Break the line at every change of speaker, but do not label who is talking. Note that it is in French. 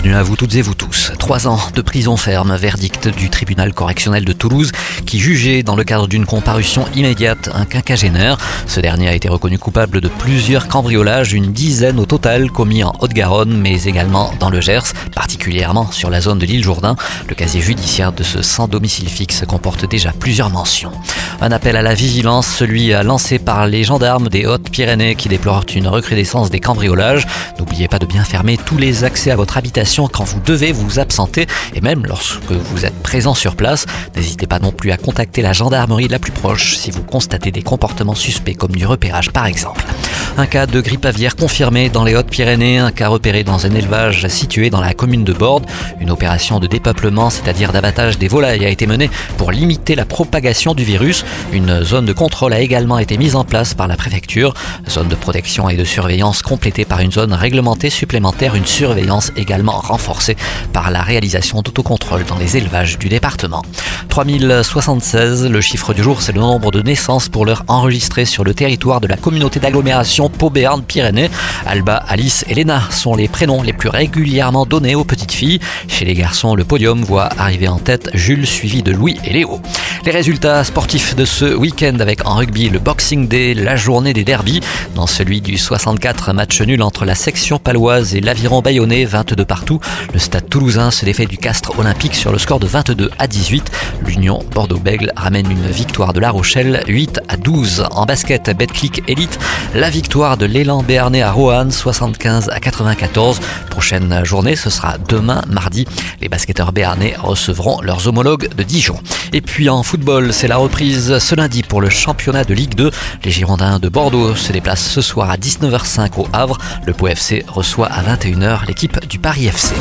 Bienvenue à vous toutes et vous tous. Trois ans de prison ferme, verdict du tribunal correctionnel de Toulouse qui jugeait dans le cadre d'une comparution immédiate un quinquagénaire. Ce dernier a été reconnu coupable de plusieurs cambriolages, une dizaine au total commis en Haute-Garonne mais également dans le Gers, particulièrement sur la zone de l'île Jourdain. Le casier judiciaire de ce sans domicile fixe comporte déjà plusieurs mentions. Un appel à la vigilance, celui lancé par les gendarmes des Hautes-Pyrénées qui déplorent une recrudescence des cambriolages. N'oubliez pas de bien fermer tous les accès à votre habitation quand vous devez vous absenter et même lorsque vous êtes présent sur place. N'hésitez pas non plus à contacter la gendarmerie la plus proche si vous constatez des comportements suspects comme du repérage par exemple. Un cas de grippe aviaire confirmé dans les Hautes-Pyrénées, un cas repéré dans un élevage situé dans la commune de Borde. Une opération de dépeuplement, c'est-à-dire d'abattage des volailles, a été menée pour limiter la propagation du virus. Une zone de contrôle a également été mise en place par la préfecture. Zone de protection et de surveillance complétée par une zone réglementée supplémentaire, une surveillance également renforcé par la réalisation d'autocontrôle dans les élevages du département. 3076, le chiffre du jour, c'est le nombre de naissances pour l'heure enregistrées sur le territoire de la communauté d'agglomération pau pyrénées Alba, Alice et Léna sont les prénoms les plus régulièrement donnés aux petites filles. Chez les garçons, le podium voit arriver en tête Jules suivi de Louis et Léo. Les résultats sportifs de ce week-end avec en rugby le Boxing Day, la journée des derbies. Dans celui du 64, match nul entre la section paloise et l'aviron bayonnais, 22 partout. Le stade toulousain se défait du Castre olympique sur le score de 22 à 18. L'Union Bordeaux-Bègle ramène une victoire de La Rochelle, 8 à 12. En basket, Betclic Elite, la victoire de l'élan béarnais à Roanne, 75 à 94. Prochaine journée, ce sera demain, mardi. Les basketteurs béarnais recevront leurs homologues de Dijon. Et puis en football, c'est la reprise ce lundi pour le championnat de Ligue 2. Les Girondins de Bordeaux se déplacent ce soir à 19h05 au Havre. Le Pau FC reçoit à 21h l'équipe du Paris FC.